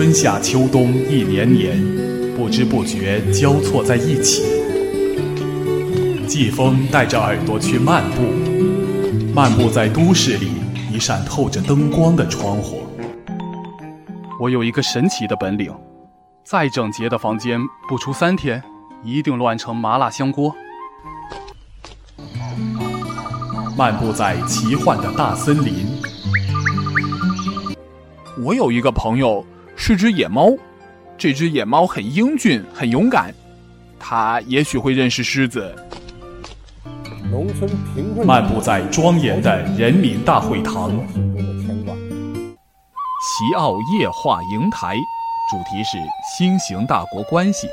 春夏秋冬一年年，不知不觉交错在一起。季风带着耳朵去漫步，漫步在都市里一扇透着灯光的窗户。我有一个神奇的本领，再整洁的房间，不出三天，一定乱成麻辣香锅。漫步在奇幻的大森林。我有一个朋友是只野猫，这只野猫很英俊，很勇敢，它也许会认识狮子。农村贫困。漫步在庄严的人民大会堂。席奥夜话营台，主题是新型大国关系。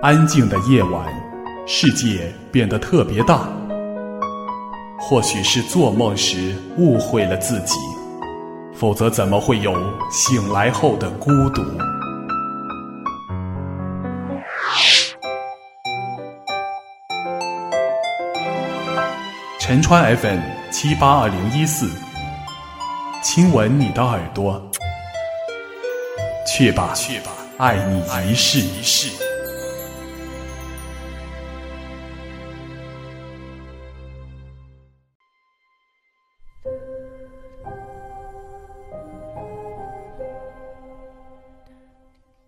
安静的夜晚。世界变得特别大，或许是做梦时误会了自己，否则怎么会有醒来后的孤独？陈川 FM 七八二零一四，亲吻你的耳朵，去吧，去吧，爱你一世一世。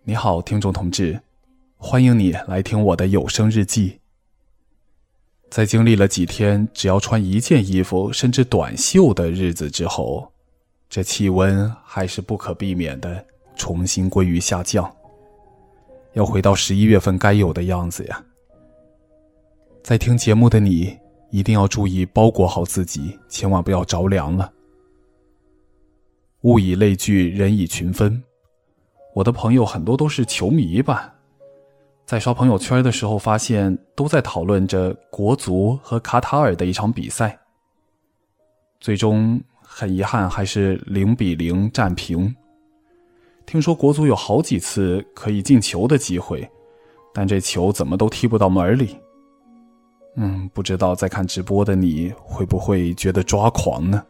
你好，听众同志，欢迎你来听我的有声日记。在经历了几天只要穿一件衣服甚至短袖的日子之后，这气温还是不可避免的重新归于下降，要回到十一月份该有的样子呀。在听节目的你一定要注意包裹好自己，千万不要着凉了。物以类聚，人以群分。我的朋友很多都是球迷吧，在刷朋友圈的时候发现都在讨论着国足和卡塔尔的一场比赛。最终很遗憾还是零比零战平。听说国足有好几次可以进球的机会，但这球怎么都踢不到门里。嗯，不知道在看直播的你会不会觉得抓狂呢？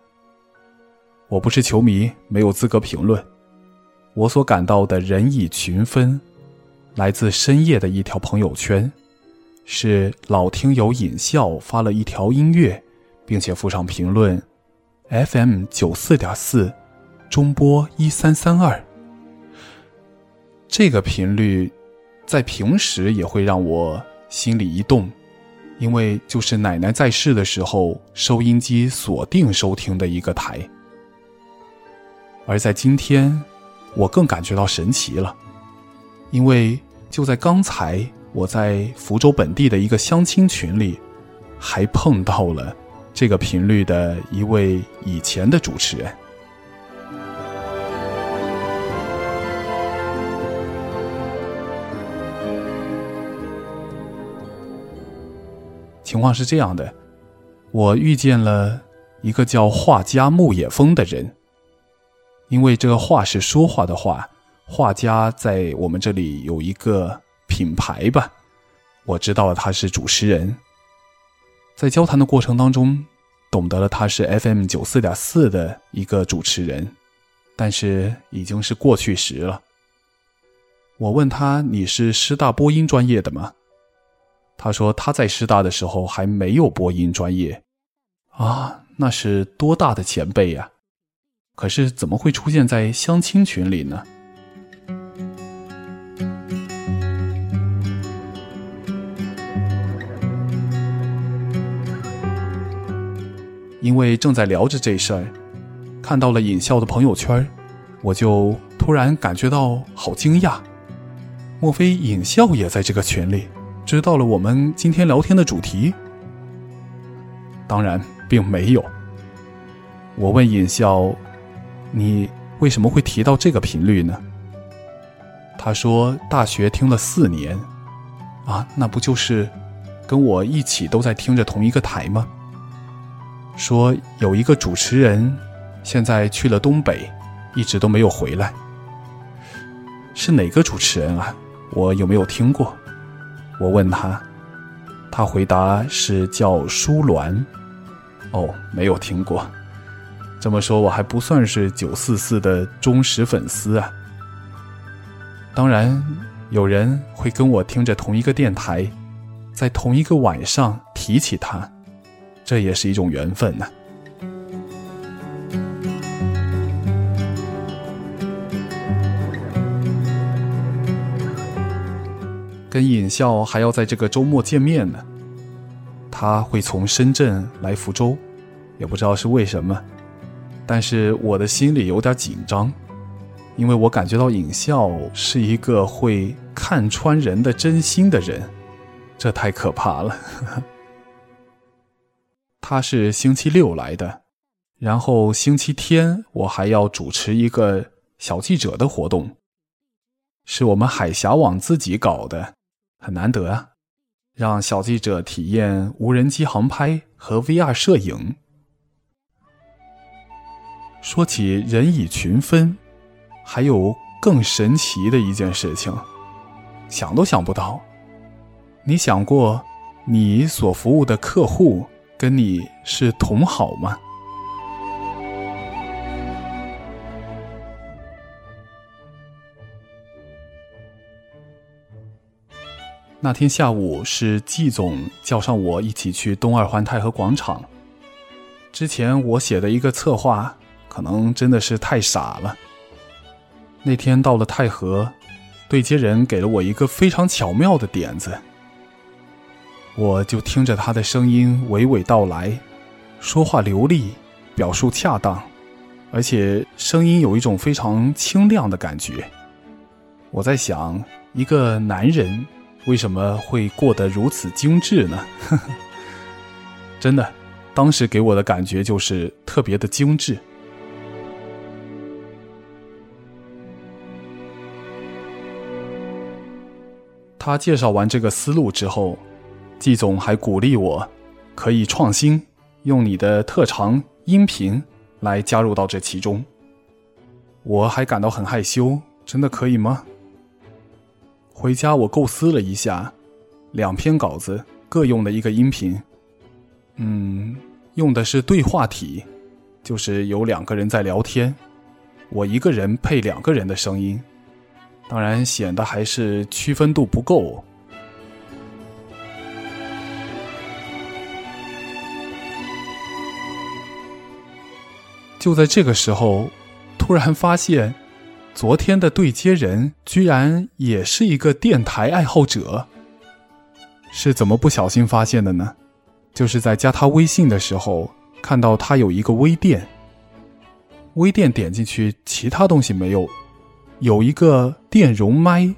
我不是球迷，没有资格评论。我所感到的人以群分，来自深夜的一条朋友圈，是老听友尹笑发了一条音乐，并且附上评论：FM 九四点四，中波一三三二。这个频率，在平时也会让我心里一动，因为就是奶奶在世的时候，收音机锁定收听的一个台，而在今天。我更感觉到神奇了，因为就在刚才，我在福州本地的一个相亲群里，还碰到了这个频率的一位以前的主持人。情况是这样的，我遇见了一个叫画家木野风的人。因为这个画是说话的画，画家在我们这里有一个品牌吧，我知道了他是主持人。在交谈的过程当中，懂得了他是 FM 九四点四的一个主持人，但是已经是过去时了。我问他：“你是师大播音专业的吗？”他说：“他在师大的时候还没有播音专业。”啊，那是多大的前辈呀！可是怎么会出现在相亲群里呢？因为正在聊着这事儿，看到了尹笑的朋友圈，我就突然感觉到好惊讶。莫非尹笑也在这个群里，知道了我们今天聊天的主题？当然，并没有。我问尹笑。你为什么会提到这个频率呢？他说大学听了四年，啊，那不就是跟我一起都在听着同一个台吗？说有一个主持人现在去了东北，一直都没有回来。是哪个主持人啊？我有没有听过？我问他，他回答是叫舒鸾。哦，没有听过。这么说，我还不算是九四四的忠实粉丝啊。当然，有人会跟我听着同一个电台，在同一个晚上提起他，这也是一种缘分呢。跟尹笑还要在这个周末见面呢。他会从深圳来福州，也不知道是为什么，但是我的心里有点紧张，因为我感觉到尹笑是一个会看穿人的真心的人，这太可怕了。他是星期六来的，然后星期天我还要主持一个小记者的活动，是我们海峡网自己搞的。很难得啊，让小记者体验无人机航拍和 VR 摄影。说起人以群分，还有更神奇的一件事情，想都想不到。你想过，你所服务的客户跟你是同好吗？那天下午是季总叫上我一起去东二环太和广场。之前我写的一个策划，可能真的是太傻了。那天到了太和，对接人给了我一个非常巧妙的点子。我就听着他的声音娓娓道来，说话流利，表述恰当，而且声音有一种非常清亮的感觉。我在想，一个男人。为什么会过得如此精致呢？真的，当时给我的感觉就是特别的精致。他介绍完这个思路之后，季总还鼓励我可以创新，用你的特长音频来加入到这其中。我还感到很害羞，真的可以吗？回家我构思了一下，两篇稿子各用了一个音频，嗯，用的是对话体，就是有两个人在聊天，我一个人配两个人的声音，当然显得还是区分度不够。就在这个时候，突然发现。昨天的对接人居然也是一个电台爱好者，是怎么不小心发现的呢？就是在加他微信的时候，看到他有一个微店，微店点进去，其他东西没有，有一个电容麦，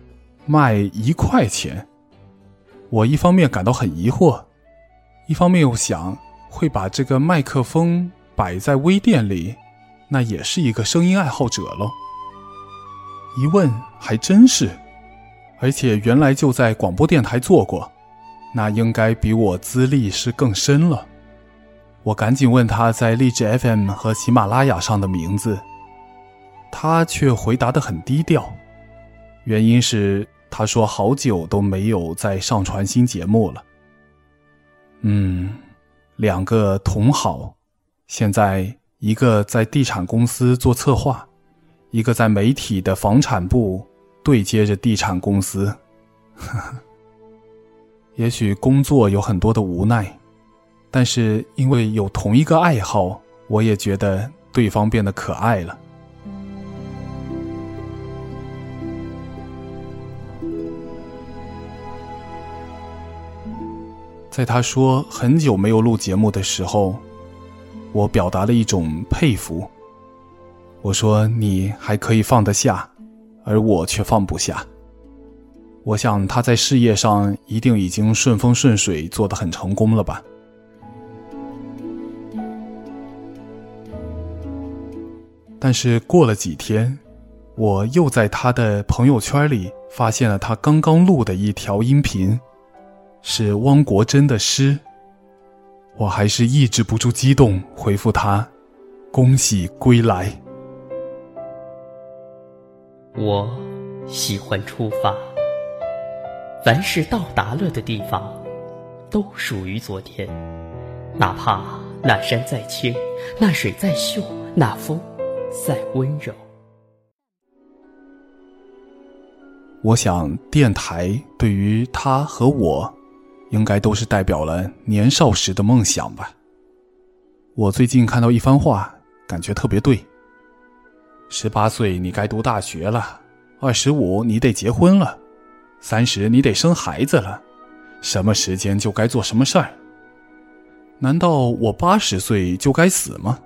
卖一块钱。我一方面感到很疑惑，一方面又想，会把这个麦克风摆在微店里，那也是一个声音爱好者喽。一问还真是，而且原来就在广播电台做过，那应该比我资历是更深了。我赶紧问他在荔枝 FM 和喜马拉雅上的名字，他却回答的很低调，原因是他说好久都没有再上传新节目了。嗯，两个同好，现在一个在地产公司做策划。一个在媒体的房产部对接着地产公司，呵 呵也许工作有很多的无奈，但是因为有同一个爱好，我也觉得对方变得可爱了。在他说很久没有录节目的时候，我表达了一种佩服。我说你还可以放得下，而我却放不下。我想他在事业上一定已经顺风顺水，做得很成功了吧。但是过了几天，我又在他的朋友圈里发现了他刚刚录的一条音频，是汪国真的诗。我还是抑制不住激动，回复他：“恭喜归来。”我喜欢出发，凡是到达了的地方，都属于昨天，哪怕那山再青，那水再秀，那风再温柔。我想，电台对于他和我，应该都是代表了年少时的梦想吧。我最近看到一番话，感觉特别对。十八岁你该读大学了，二十五你得结婚了，三十你得生孩子了，什么时间就该做什么事儿。难道我八十岁就该死吗？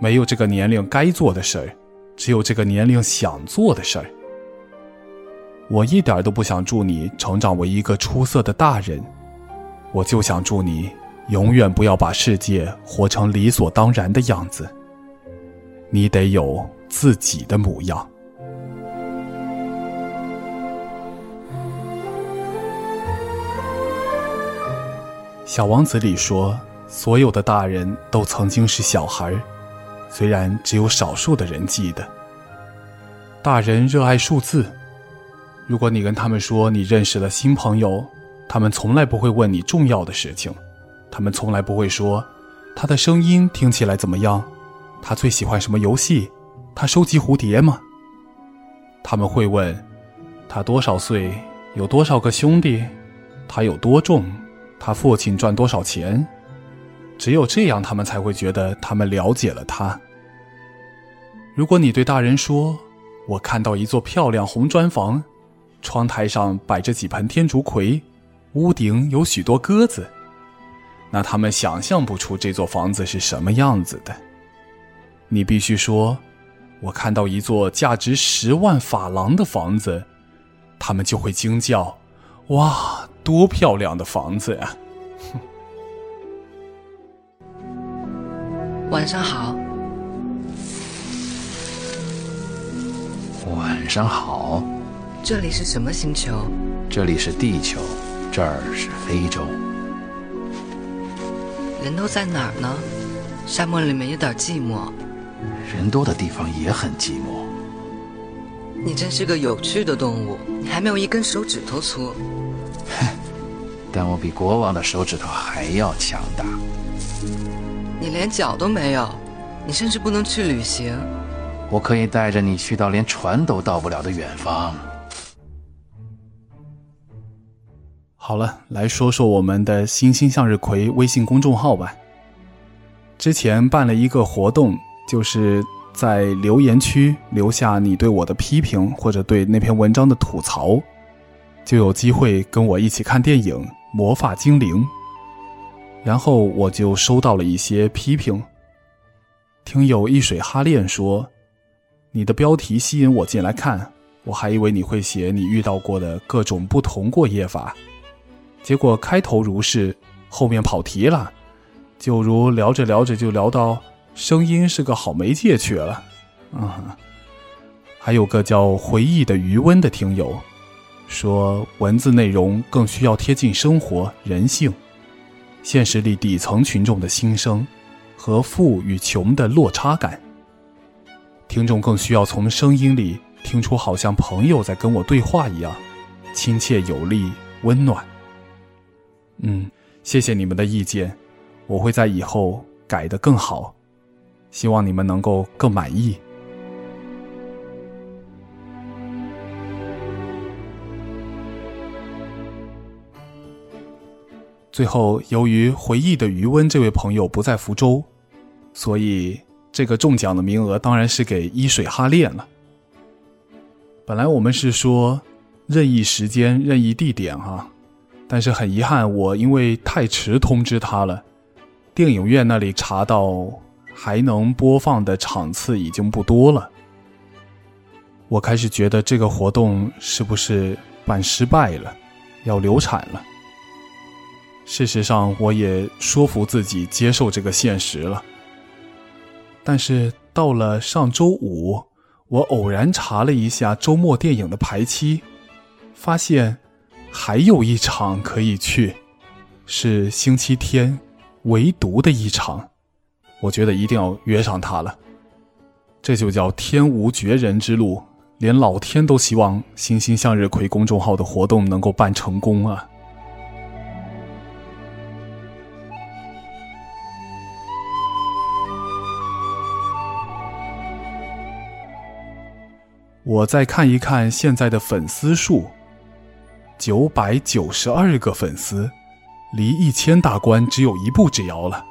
没有这个年龄该做的事儿，只有这个年龄想做的事儿。我一点都不想祝你成长为一个出色的大人，我就想祝你永远不要把世界活成理所当然的样子。你得有自己的模样。小王子里说，所有的大人都曾经是小孩虽然只有少数的人记得。大人热爱数字。如果你跟他们说你认识了新朋友，他们从来不会问你重要的事情，他们从来不会说他的声音听起来怎么样，他最喜欢什么游戏，他收集蝴蝶吗？他们会问他多少岁，有多少个兄弟，他有多重，他父亲赚多少钱。只有这样，他们才会觉得他们了解了他。如果你对大人说：“我看到一座漂亮红砖房。”窗台上摆着几盆天竺葵，屋顶有许多鸽子。那他们想象不出这座房子是什么样子的。你必须说：“我看到一座价值十万法郎的房子。”他们就会惊叫：“哇，多漂亮的房子呀！”哼 晚上好。晚上好。这里是什么星球？这里是地球，这儿是非洲。人都在哪儿呢？沙漠里面有点寂寞。人多的地方也很寂寞。你真是个有趣的动物，你还没有一根手指头粗。哼，但我比国王的手指头还要强大。你连脚都没有，你甚至不能去旅行。我可以带着你去到连船都到不了的远方。好了，来说说我们的“星星向日葵”微信公众号吧。之前办了一个活动，就是在留言区留下你对我的批评或者对那篇文章的吐槽，就有机会跟我一起看电影《魔法精灵》。然后我就收到了一些批评。听友一水哈恋说：“你的标题吸引我进来看，我还以为你会写你遇到过的各种不同过夜法。”结果开头如是，后面跑题了，就如聊着聊着就聊到声音是个好媒介去了。啊，还有个叫回忆的余温的听友，说文字内容更需要贴近生活人性，现实里底层群众的心声和富与穷的落差感。听众更需要从声音里听出好像朋友在跟我对话一样，亲切有力，温暖。嗯，谢谢你们的意见，我会在以后改得更好，希望你们能够更满意。最后，由于回忆的余温这位朋友不在福州，所以这个中奖的名额当然是给伊水哈恋了。本来我们是说任意时间、任意地点，哈。但是很遗憾，我因为太迟通知他了，电影院那里查到还能播放的场次已经不多了。我开始觉得这个活动是不是办失败了，要流产了。事实上，我也说服自己接受这个现实了。但是到了上周五，我偶然查了一下周末电影的排期，发现。还有一场可以去是星期天唯独的一场。我觉得一定要约上他了。这就叫天无绝人之路连老天都希望星星向日葵公众号的活动能够办成功啊。我再看一看现在的粉丝数九百九十二个粉丝，离一千大关只有一步之遥了。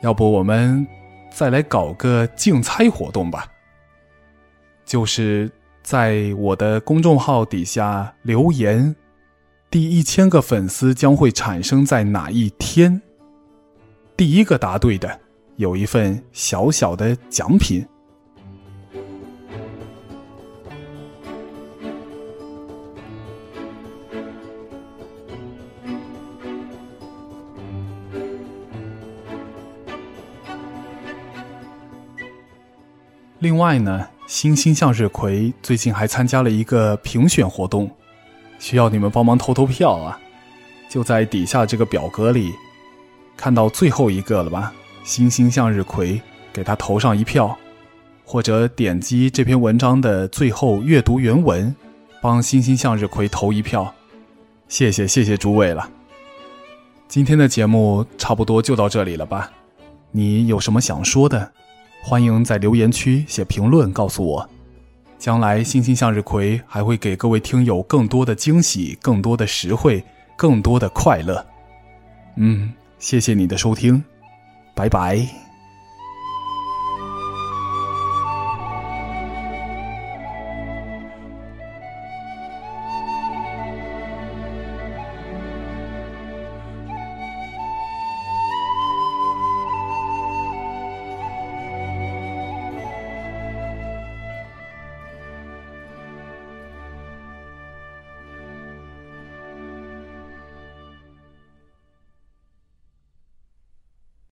要不我们再来搞个竞猜活动吧？就是在我的公众号底下留言，第一千个粉丝将会产生在哪一天？第一个答对的有一份小小的奖品。另外呢，星星向日葵最近还参加了一个评选活动，需要你们帮忙投投票啊！就在底下这个表格里，看到最后一个了吧？星星向日葵，给他投上一票，或者点击这篇文章的最后阅读原文，帮星星向日葵投一票。谢谢谢谢诸位了。今天的节目差不多就到这里了吧？你有什么想说的？欢迎在留言区写评论告诉我，将来星星向日葵还会给各位听友更多的惊喜、更多的实惠、更多的快乐。嗯，谢谢你的收听，拜拜。